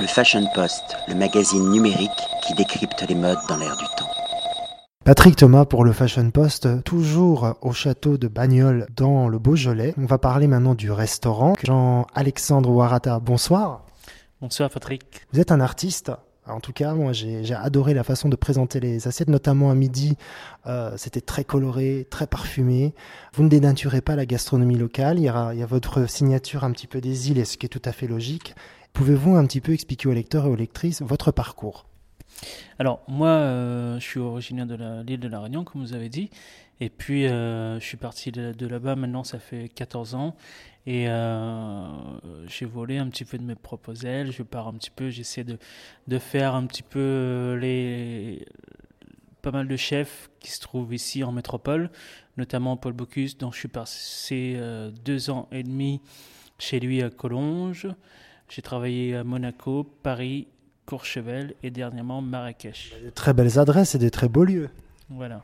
Le Fashion Post, le magazine numérique qui décrypte les modes dans l'air du temps. Patrick Thomas pour le Fashion Post, toujours au château de Bagnoles dans le Beaujolais. On va parler maintenant du restaurant. Jean-Alexandre Warata, bonsoir. Bonsoir Patrick. Vous êtes un artiste en tout cas, moi, j'ai adoré la façon de présenter les assiettes, notamment à midi. Euh, C'était très coloré, très parfumé. Vous ne dénaturez pas la gastronomie locale. Il y, a, il y a votre signature un petit peu des îles, ce qui est tout à fait logique. Pouvez-vous un petit peu expliquer aux lecteurs et aux lectrices votre parcours? Alors, moi, euh, je suis originaire de l'île de la Réunion, comme vous avez dit. Et puis, euh, je suis parti de, là-bas, maintenant, ça fait 14 ans. Et euh, j'ai volé un petit peu de mes propres ailes. Je pars un petit peu, j'essaie de, de faire un petit peu les, pas mal de chefs qui se trouvent ici en métropole, notamment Paul Bocuse, dont je suis passé deux ans et demi chez lui à Collonges. J'ai travaillé à Monaco, Paris, Courchevel et dernièrement Marrakech. De très belles adresses et des très beaux lieux. Voilà.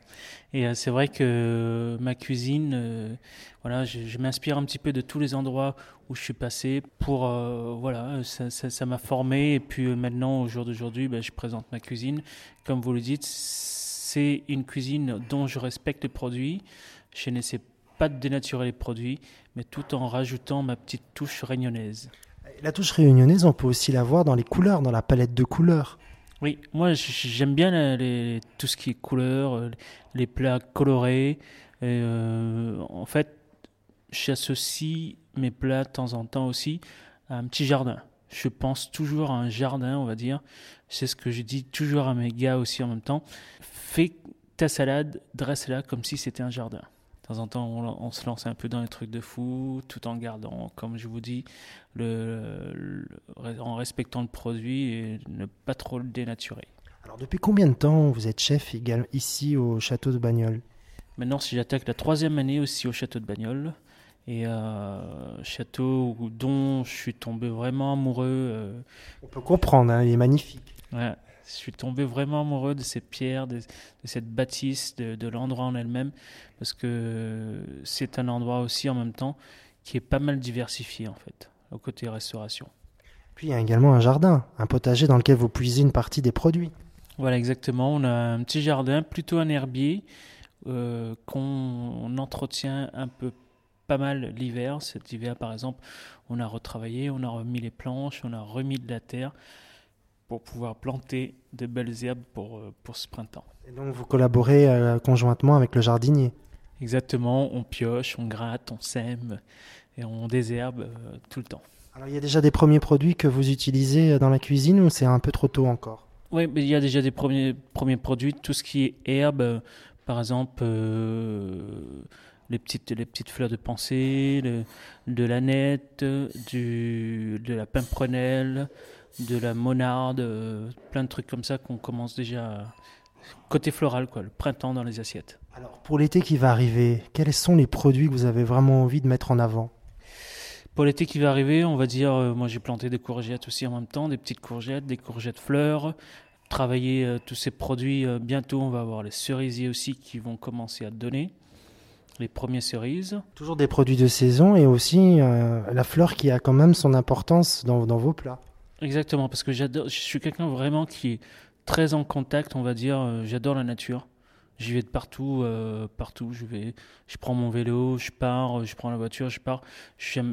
Et euh, c'est vrai que ma cuisine, euh, voilà, je, m'inspire un petit peu de tous les endroits où je suis passé pour, euh, voilà, ça m'a formé. Et puis maintenant, au jour d'aujourd'hui, ben, je présente ma cuisine. Comme vous le dites, c'est une cuisine dont je respecte les produits. Je n'essaie pas de dénaturer les produits, mais tout en rajoutant ma petite touche réunionnaise. La touche réunionnaise, on peut aussi la voir dans les couleurs, dans la palette de couleurs. Oui, moi j'aime bien les, tout ce qui est couleurs, euh, les plats colorés. Euh, en fait, j'associe mes plats de temps en temps aussi à un petit jardin. Je pense toujours à un jardin, on va dire. C'est ce que je dis toujours à mes gars aussi en même temps. Fais ta salade, dresse-la comme si c'était un jardin. De temps en temps, on, se lance un peu dans les trucs de fou, tout en gardant, comme je vous dis, le, en respectant le produit et ne pas trop le dénaturer. Alors, depuis combien de temps vous êtes chef ici au château de Bagnoles? Maintenant, si j'attaque la troisième année aussi au château de Bagnoles, et euh, château dont je suis tombé vraiment amoureux. Euh, on peut comprendre, hein, il est magnifique. Ouais, je suis tombé vraiment amoureux de ces pierres, de, cette bâtisse, de, l'endroit en elle-même, parce que c'est un endroit aussi en même temps qui est pas mal diversifié en fait, au côté restauration. Puis il y a également un jardin, un potager dans lequel vous puisez une partie des produits. Voilà, exactement. On a un petit jardin, plutôt un herbier, euh, qu'on entretient un peu pas mal l'hiver. Cet hiver, par exemple, on a retravaillé, on a remis les planches, on a remis de la terre pour pouvoir planter de belles herbes pour, euh, pour ce printemps. Et donc vous collaborez euh, conjointement avec le jardinier? Exactement, on pioche, on gratte, on sème et on désherbe euh, tout le temps. Alors il y a déjà des premiers produits que vous utilisez dans la cuisine ou c'est un peu trop tôt encore? Oui, mais il y a déjà des premiers, premiers produits, tout ce qui est herbe, par exemple les, petites, les petites fleurs de pensée, de la nette, du, de la pimprenelle, de la monarde, euh, plein de trucs comme ça qu'on commence déjà côté floral, quoi, le printemps dans les assiettes. Alors pour l'été qui va arriver, quels sont les produits que vous avez vraiment envie de mettre en avant? Pour l'été qui va arriver, on va dire, euh, moi j'ai planté des courgettes aussi en même temps, des petites courgettes, des courgettes fleurs, travailler euh, tous ces produits. bientôt, on va avoir les cerisiers aussi qui vont commencer à donner les premières cerises. Toujours des produits de saison et aussi la fleur qui a quand même son importance dans vos plats. Exactement, parce que j'adore, je suis quelqu'un vraiment qui est très en contact, on va dire. Euh, j'adore la nature. J'y vais de partout, euh, partout. Je vais, je prends mon vélo, je pars, je prends la voiture, je pars.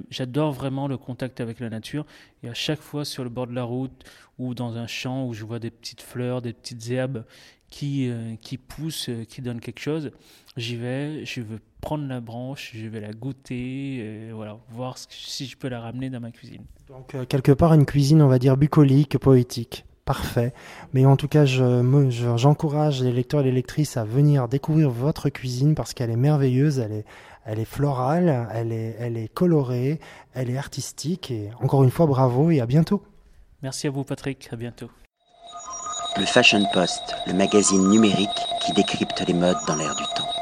J'adore vraiment le contact avec la nature. Et à chaque fois sur le bord de la route ou dans un champ où je vois des petites fleurs, des petites herbes qui, euh, qui poussent, qui donnent quelque chose, j'y vais. Je veux prendre la branche, je vais la goûter, voilà, voir si je peux la ramener dans ma cuisine. Donc euh, quelque part une cuisine, on va dire bucolique, poétique. Parfait. Mais en tout cas, j'encourage je, les lecteurs et les lectrices à venir découvrir votre cuisine parce qu'elle est merveilleuse, elle est, elle est florale, elle est, elle est colorée, elle est artistique. Et encore une fois, bravo et à bientôt. Merci à vous, Patrick. À bientôt. Le Fashion Post, le magazine numérique qui décrypte les modes dans l'air du temps.